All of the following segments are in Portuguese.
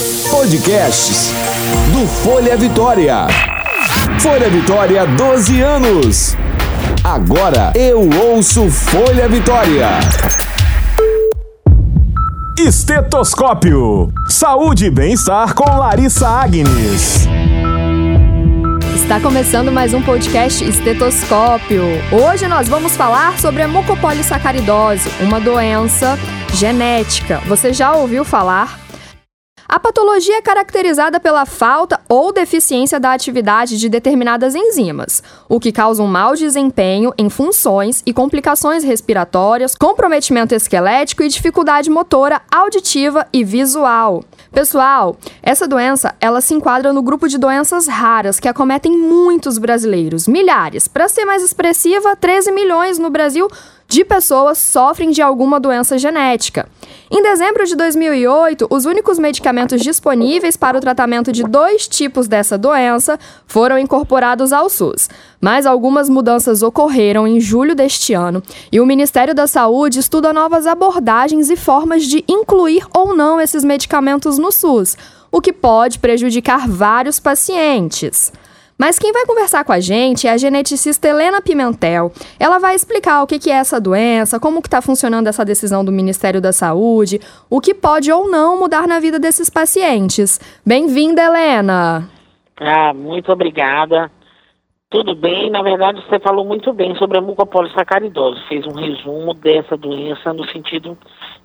Podcasts do Folha Vitória. Folha Vitória, 12 anos. Agora eu ouço Folha Vitória. Estetoscópio. Saúde e bem-estar com Larissa Agnes. Está começando mais um podcast Estetoscópio. Hoje nós vamos falar sobre a mucopolissacaridose, uma doença genética. Você já ouviu falar? A patologia é caracterizada pela falta ou deficiência da atividade de determinadas enzimas, o que causa um mau desempenho em funções e complicações respiratórias, comprometimento esquelético e dificuldade motora, auditiva e visual. Pessoal, essa doença, ela se enquadra no grupo de doenças raras que acometem muitos brasileiros, milhares. Para ser mais expressiva, 13 milhões no Brasil de pessoas sofrem de alguma doença genética. Em dezembro de 2008, os únicos medicamentos disponíveis para o tratamento de dois tipos dessa doença foram incorporados ao SUS. Mas algumas mudanças ocorreram em julho deste ano e o Ministério da Saúde estuda novas abordagens e formas de incluir ou não esses medicamentos no SUS, o que pode prejudicar vários pacientes. Mas quem vai conversar com a gente é a geneticista Helena Pimentel. Ela vai explicar o que é essa doença, como está funcionando essa decisão do Ministério da Saúde, o que pode ou não mudar na vida desses pacientes. Bem-vinda, Helena! Ah, muito obrigada. Tudo bem, na verdade você falou muito bem sobre a mucopolissacaridose, fez um resumo dessa doença no sentido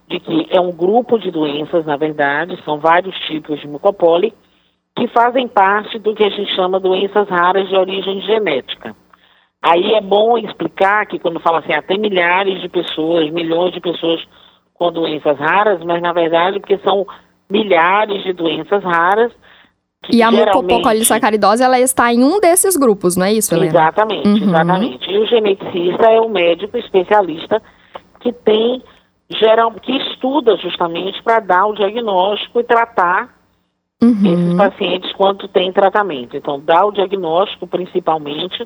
de que é um grupo de doenças, na verdade, são vários tipos de mucopoli, que fazem parte do que a gente chama doenças raras de origem genética. Aí é bom explicar que quando fala assim, ah, tem milhares de pessoas, milhões de pessoas com doenças raras, mas na verdade porque são milhares de doenças raras. e a mucopolissacaridose, ela está em um desses grupos, não é isso, Helena? Exatamente, uhum. exatamente. E o geneticista é o médico especialista que tem, geral, que estuda justamente para dar o diagnóstico e tratar uhum. esses pacientes quanto tem tratamento. Então, dar o diagnóstico, principalmente,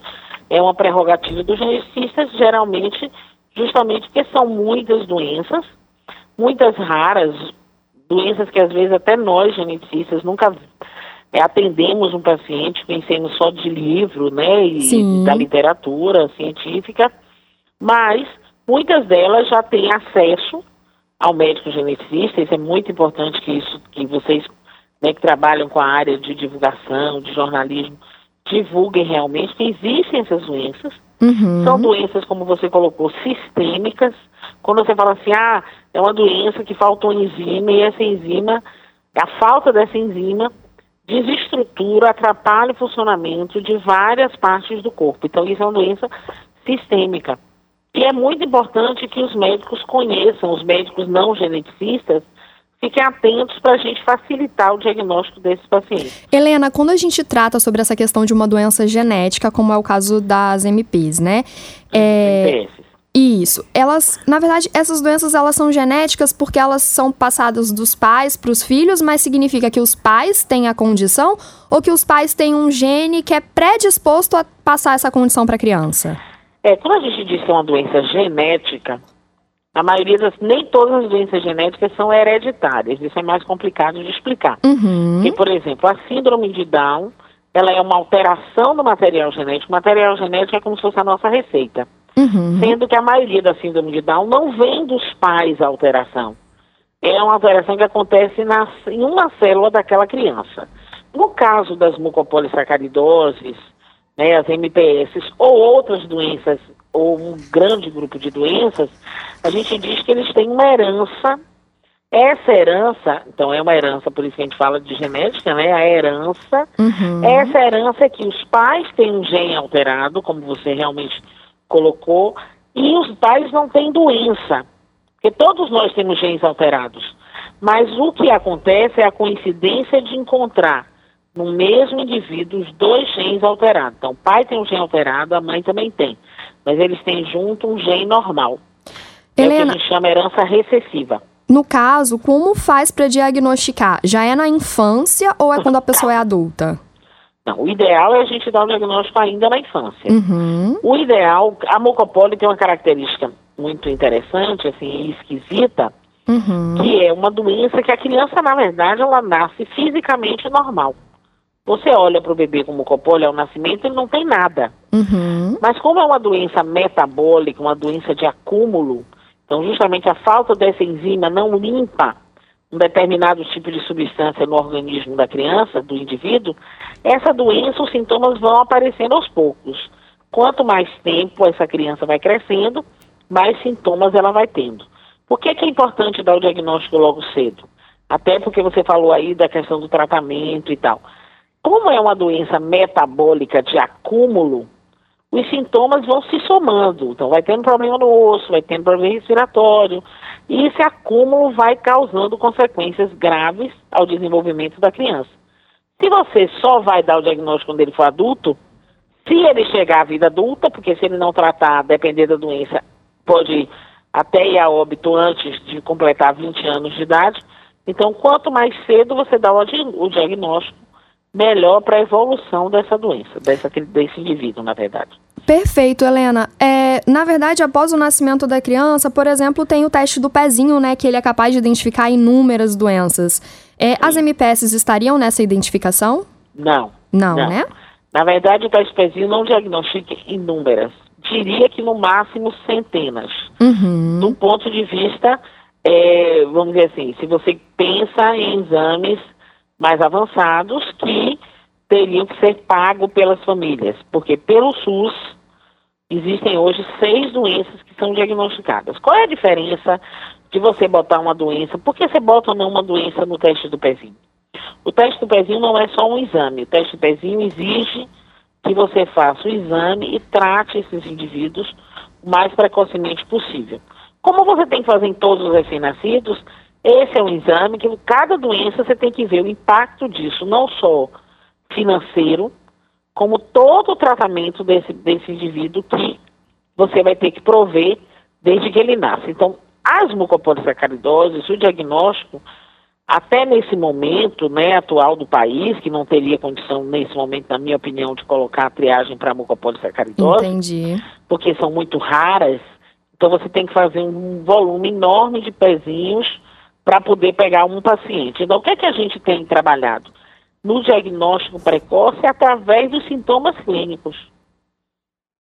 é uma prerrogativa dos geneticistas, geralmente, justamente porque são muitas doenças, muitas raras, doenças que às vezes até nós, geneticistas, nunca é, atendemos um paciente, conhecemos só de livro, né, e Sim. da literatura científica, mas muitas delas já têm acesso ao médico geneticista, isso é muito importante que isso, que vocês né, que trabalham com a área de divulgação, de jornalismo, divulguem realmente que existem essas doenças. Uhum. São doenças, como você colocou, sistêmicas. Quando você fala assim, ah, é uma doença que falta uma enzima e essa enzima, a falta dessa enzima desestrutura, atrapalha o funcionamento de várias partes do corpo. Então, isso é uma doença sistêmica. E é muito importante que os médicos conheçam, os médicos não geneticistas, fiquem atentos para a gente facilitar o diagnóstico desses pacientes. Helena, quando a gente trata sobre essa questão de uma doença genética, como é o caso das MPs, né? É... Isso. Elas, na verdade, essas doenças elas são genéticas porque elas são passadas dos pais para os filhos, mas significa que os pais têm a condição ou que os pais têm um gene que é predisposto a passar essa condição para a criança? É, quando a gente diz que é uma doença genética, a maioria das, nem todas as doenças genéticas são hereditárias. Isso é mais complicado de explicar. Uhum. por exemplo, a síndrome de Down, ela é uma alteração do material genético. O material genético é como se fosse a nossa receita. Uhum. Sendo que a maioria da síndrome de Down não vem dos pais a alteração. É uma alteração que acontece na, em uma célula daquela criança. No caso das mucopolissacaridoses, né, as MPS ou outras doenças ou um grande grupo de doenças, a gente diz que eles têm uma herança. Essa herança, então é uma herança, por isso que a gente fala de genética, né? A herança. Uhum. Essa herança é que os pais têm um gene alterado, como você realmente colocou, e os pais não têm doença. Porque todos nós temos genes alterados. Mas o que acontece é a coincidência de encontrar no mesmo indivíduo os dois genes alterados. Então, o pai tem um gene alterado, a mãe também tem mas eles têm junto um gene normal. Helena, é o que a gente chama herança recessiva. No caso, como faz para diagnosticar? Já é na infância ou é quando a pessoa é adulta? Não, o ideal é a gente dar o diagnóstico ainda na infância. Uhum. O ideal, a mucopólise tem uma característica muito interessante, assim, esquisita, uhum. que é uma doença que a criança, na verdade, ela nasce fisicamente normal. Você olha para o bebê com mucopólio ao nascimento, ele não tem nada. Uhum. Mas como é uma doença metabólica, uma doença de acúmulo, então justamente a falta dessa enzima não limpa um determinado tipo de substância no organismo da criança, do indivíduo, essa doença, os sintomas vão aparecendo aos poucos. Quanto mais tempo essa criança vai crescendo, mais sintomas ela vai tendo. Por que, que é importante dar o diagnóstico logo cedo? Até porque você falou aí da questão do tratamento e tal. Como é uma doença metabólica de acúmulo, os sintomas vão se somando. Então, vai tendo problema no osso, vai tendo problema respiratório, e esse acúmulo vai causando consequências graves ao desenvolvimento da criança. Se você só vai dar o diagnóstico quando ele for adulto, se ele chegar à vida adulta, porque se ele não tratar, depender da doença, pode até ir a óbito antes de completar 20 anos de idade. Então, quanto mais cedo você dá o, diagnóstico, melhor para a evolução dessa doença, dessa, desse indivíduo, na verdade. Perfeito, Helena. É, na verdade, após o nascimento da criança, por exemplo, tem o teste do pezinho, né, que ele é capaz de identificar inúmeras doenças. É, as MPS estariam nessa identificação? Não. Não, não. né? Na verdade, o teste do pezinho não diagnostica inúmeras. Diria que no máximo centenas. Uhum. Do ponto de vista, é, vamos dizer assim, se você pensa em exames mais avançados que teriam que ser pagos pelas famílias, porque pelo SUS existem hoje seis doenças que são diagnosticadas. Qual é a diferença de você botar uma doença? Por que você bota ou não uma doença no teste do pezinho? O teste do pezinho não é só um exame. O teste do pezinho exige que você faça o exame e trate esses indivíduos o mais precocemente possível. Como você tem que fazer em todos os recém-nascidos, esse é um exame que cada doença você tem que ver o impacto disso, não só financeiro, como todo o tratamento desse, desse indivíduo que você vai ter que prover desde que ele nasce. Então, as mucopolissacaridoses, o diagnóstico, até nesse momento né, atual do país, que não teria condição, nesse momento, na minha opinião, de colocar a triagem para mucopolissacaridose, Entendi. porque são muito raras, então você tem que fazer um volume enorme de pezinhos para poder pegar um paciente. Então, o que é que a gente tem trabalhado? No diagnóstico precoce, através dos sintomas clínicos.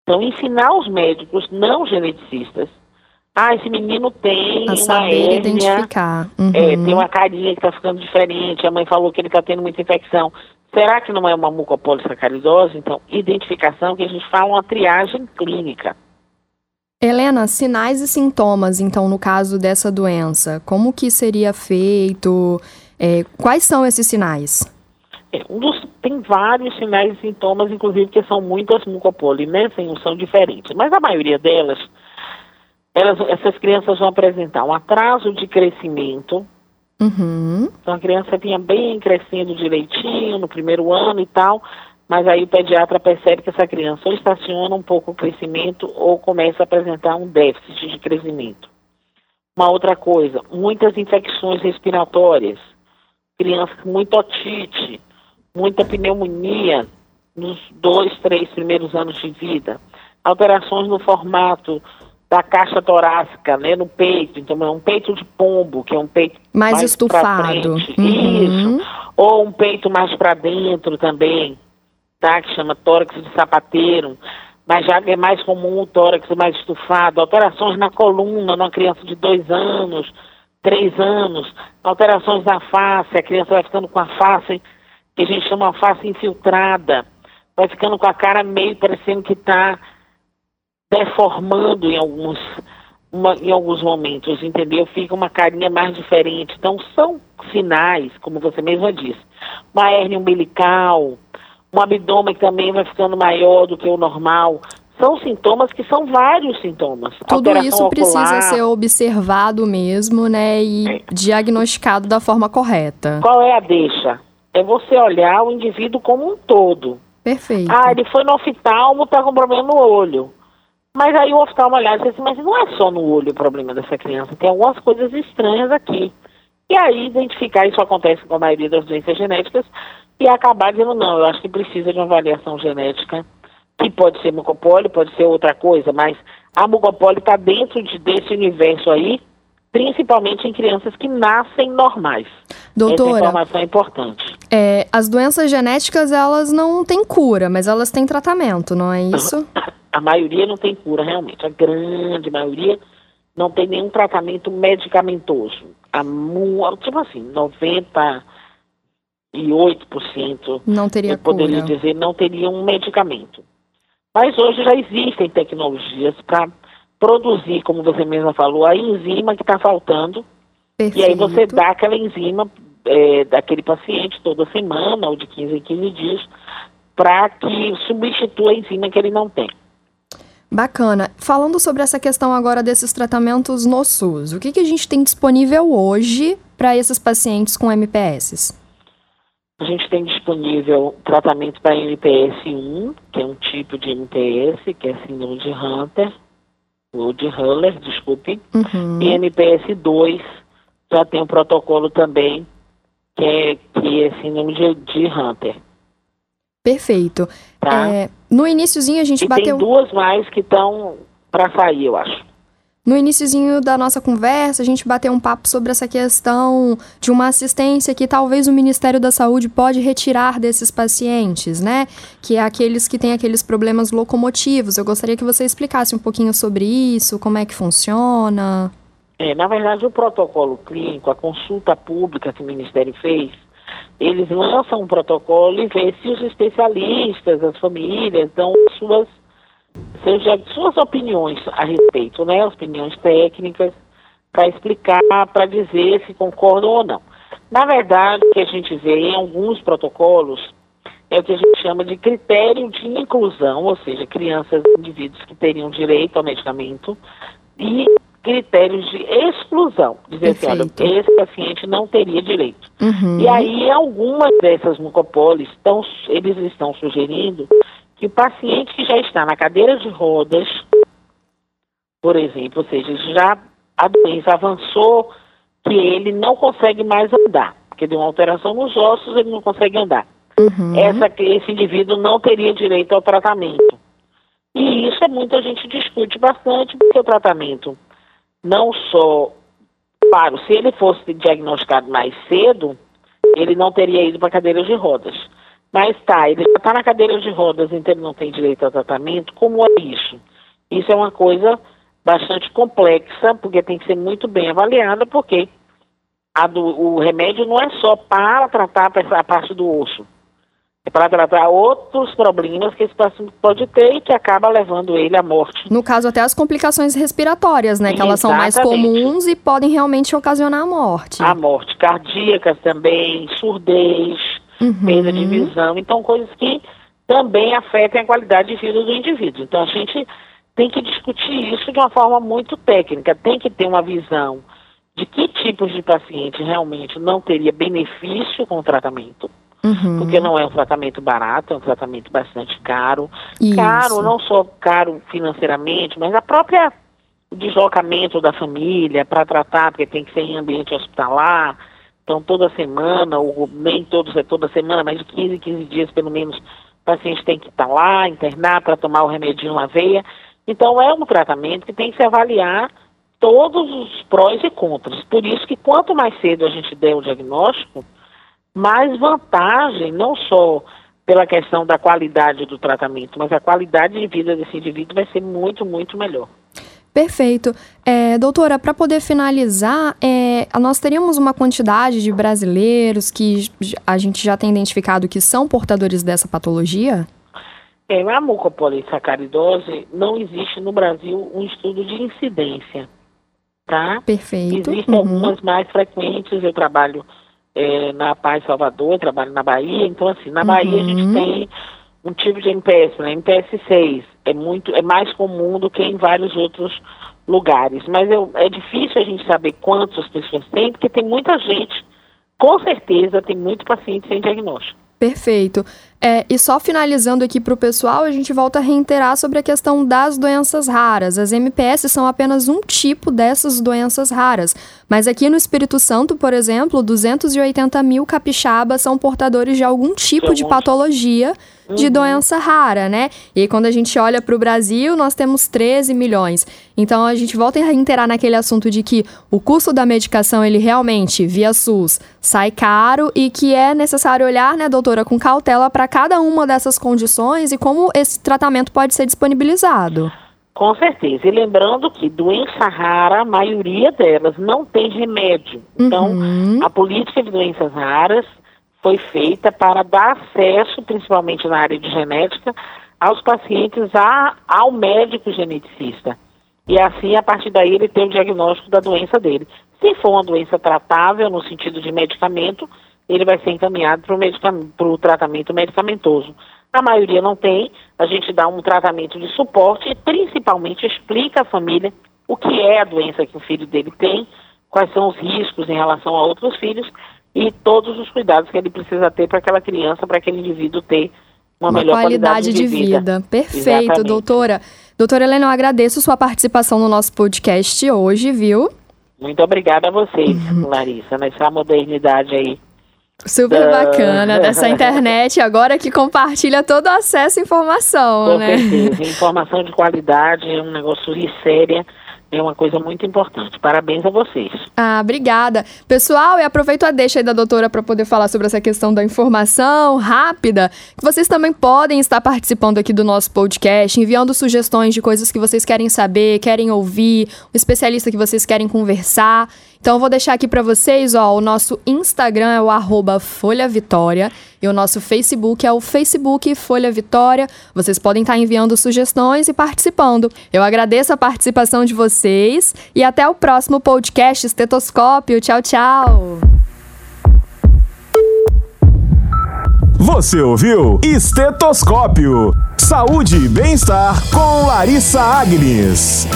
Então, ensinar os médicos não geneticistas. Ah, esse menino tem a uma saber hérnia, identificar. Uhum. É, tem uma carinha que está ficando diferente, a mãe falou que ele está tendo muita infecção. Será que não é uma mucopolissacaridose? Então, identificação, que a gente fala uma triagem clínica. Helena, sinais e sintomas, então, no caso dessa doença, como que seria feito? É, quais são esses sinais? Dos, tem vários sinais e sintomas, inclusive, que são muitas mucopoli, né? São diferentes. Mas a maioria delas, elas, essas crianças vão apresentar um atraso de crescimento. Uhum. Então a criança vinha bem crescendo direitinho no primeiro ano e tal, mas aí o pediatra percebe que essa criança ou estaciona um pouco o crescimento ou começa a apresentar um déficit de crescimento. Uma outra coisa, muitas infecções respiratórias, criança com muita otite, muita pneumonia nos dois, três primeiros anos de vida, alterações no formato da caixa torácica, né, no peito, então é um peito de pombo, que é um peito mais, mais estufado, uhum. isso, ou um peito mais para dentro também, tá? Que chama tórax de sapateiro, mas já é mais comum o tórax mais estufado, alterações na coluna numa criança de dois anos, três anos, alterações na face, a criança vai ficando com a face, que a gente chama uma face infiltrada, vai ficando com a cara meio parecendo que está deformando em alguns, uma, em alguns momentos, entendeu? Fica uma carinha mais diferente. Então, são sinais, como você mesma disse. Uma hernia umbilical, um abdômen que também vai ficando maior do que o normal. São sintomas que são vários sintomas. Tudo isso ocular, precisa ser observado mesmo, né? E é. diagnosticado da forma correta. Qual é a deixa? É você olhar o indivíduo como um todo. Perfeito. Ah, ele foi no oftalmo, está com problema no olho. Mas aí o oftalmo olhar e disse assim, mas não é só no olho o problema dessa criança, tem algumas coisas estranhas aqui. E aí identificar, isso acontece com a maioria das doenças genéticas, e acabar dizendo, não, eu acho que precisa de uma avaliação genética, que pode ser mucopólio, pode ser outra coisa, mas a mucopólio está dentro de, desse universo aí principalmente em crianças que nascem normais. Doutora, Essa informação é importante. É, as doenças genéticas, elas não têm cura, mas elas têm tratamento, não é isso? A maioria não tem cura, realmente. A grande maioria não tem nenhum tratamento medicamentoso. A, tipo assim, 98% não teria eu poderia cura. dizer não teria um medicamento. Mas hoje já existem tecnologias para produzir, como você mesma falou, a enzima que está faltando. Perfeito. E aí você dá aquela enzima é, daquele paciente toda semana ou de 15 em 15 dias para que substitua a enzima que ele não tem. Bacana. Falando sobre essa questão agora desses tratamentos no SUS, o que, que a gente tem disponível hoje para esses pacientes com MPS? A gente tem disponível tratamento para MPS 1, que é um tipo de MPS, que é síndrome de Hunter, de Haller, desculpe. Uhum. E MPS 2 já tem um protocolo também, que é, que é de, de Hunter. Perfeito. Tá? É, no iníciozinho a gente e bateu. tem duas mais que estão para sair, eu acho. No iníciozinho da nossa conversa, a gente bateu um papo sobre essa questão de uma assistência que talvez o Ministério da Saúde pode retirar desses pacientes, né? Que é aqueles que têm aqueles problemas locomotivos. Eu gostaria que você explicasse um pouquinho sobre isso, como é que funciona. É, na verdade, o protocolo clínico, a consulta pública que o Ministério fez, eles lançam um protocolo e vê se os especialistas, as famílias, dão suas seja suas opiniões a respeito, né? Opiniões técnicas para explicar, para dizer se concordam ou não. Na verdade, o que a gente vê em alguns protocolos é o que a gente chama de critério de inclusão, ou seja, crianças indivíduos que teriam direito ao medicamento, e critérios de exclusão, dizer assim, olha, esse paciente não teria direito. Uhum. E aí, algumas dessas mucopolis, estão, eles estão sugerindo que o paciente que já está na cadeira de rodas, por exemplo, ou seja, já a doença avançou, que ele não consegue mais andar, porque deu uma alteração nos ossos, ele não consegue andar. Uhum. Essa, esse indivíduo não teria direito ao tratamento. E isso é muita gente discute bastante, porque o tratamento não só, claro, se ele fosse diagnosticado mais cedo, ele não teria ido para cadeira de rodas. Mas tá, ele já está na cadeira de rodas, então ele não tem direito ao tratamento. Como é isso? Isso é uma coisa bastante complexa, porque tem que ser muito bem avaliada, porque do, o remédio não é só para tratar a parte do osso. É para tratar outros problemas que esse paciente pode ter e que acaba levando ele à morte. No caso, até as complicações respiratórias, né? Que elas são mais comuns e podem realmente ocasionar a morte. A morte. Cardíacas também, surdez, uhum. perda de visão. Então, coisas que também afetam a qualidade de vida do indivíduo. Então, a gente tem que discutir isso de uma forma muito técnica. Tem que ter uma visão de que tipos de paciente realmente não teria benefício com o tratamento Uhum. Porque não é um tratamento barato, é um tratamento bastante caro. Isso. Caro, não só caro financeiramente, mas a própria deslocamento da família para tratar, porque tem que ser em ambiente hospitalar. Então, toda semana, ou nem todos é toda semana, mas de 15 em 15 dias, pelo menos, o paciente tem que estar lá, internar para tomar o remedinho na veia. Então, é um tratamento que tem que se avaliar todos os prós e contras. Por isso que quanto mais cedo a gente der o diagnóstico, mais vantagem, não só pela questão da qualidade do tratamento, mas a qualidade de vida desse indivíduo vai ser muito, muito melhor. Perfeito. É, doutora, para poder finalizar, é, nós teríamos uma quantidade de brasileiros que a gente já tem identificado que são portadores dessa patologia? É, a mucopolissacaridose não existe no Brasil um estudo de incidência, tá? Perfeito. Existem uhum. algumas mais frequentes, eu trabalho é, na Paz Salvador, trabalho na Bahia, então assim, na Bahia a gente Uhum. tem um tipo de MPS, né? MPS 6, é muito, é mais comum do que em vários outros lugares, mas eu, é difícil a gente saber quantas pessoas tem, porque tem muita gente, com certeza tem muito paciente sem diagnóstico. Perfeito. É, e só finalizando aqui para o pessoal, a gente volta a reiterar sobre a questão das doenças raras. As MPS são apenas um tipo dessas doenças raras. Mas aqui no Espírito Santo, por exemplo, 280 mil capixabas são portadores de algum tipo de patologia de uhum. doença rara, né? E aí, quando a gente olha para o Brasil, nós temos 13 milhões. Então a gente volta a reiterar naquele assunto de que o custo da medicação, ele realmente, via SUS, sai caro e que é necessário olhar, né, doutora, com cautela para cada uma dessas condições e como esse tratamento pode ser disponibilizado. Com certeza. E lembrando que doença rara, a maioria delas não tem remédio. Então, uhum. a política de doenças raras foi feita para dar acesso, principalmente na área de genética, aos pacientes a, ao médico geneticista. E assim, a partir daí, ele tem o diagnóstico da doença dele. Se for uma doença tratável, no sentido de medicamento, ele vai ser encaminhado para o tratamento medicamentoso. A maioria não tem, a gente dá um tratamento de suporte e principalmente explica à família o que é a doença que o filho dele tem, quais são os riscos em relação a outros filhos e todos os cuidados que ele precisa ter para aquela criança, para aquele indivíduo ter uma, uma melhor qualidade, qualidade de, vida. vida. Perfeito, Exatamente. doutora. Doutora Helena, eu agradeço sua participação no nosso podcast hoje, viu? Muito obrigada a vocês, uhum. Larissa, nessa modernidade aí. Super bacana dessa internet, agora que compartilha todo o acesso à informação, Com né? certeza, informação de qualidade é um negócio séria é uma coisa muito importante. Parabéns a vocês. Ah, obrigada. Pessoal, e aproveito a deixa aí da doutora para poder falar sobre essa questão da informação rápida, que vocês também podem estar participando aqui do nosso podcast, enviando sugestões de coisas que vocês querem saber, querem ouvir, um especialista que vocês querem conversar. Então eu vou deixar aqui para vocês, ó, o nosso Instagram é o arroba Folha Vitória e o nosso Facebook é o Facebook Folha Vitória. Vocês podem estar enviando sugestões e participando. Eu agradeço a participação de vocês e até o próximo podcast Estetoscópio. Tchau, tchau! Você ouviu Estetoscópio. Saúde e bem-estar com Larissa Agnes.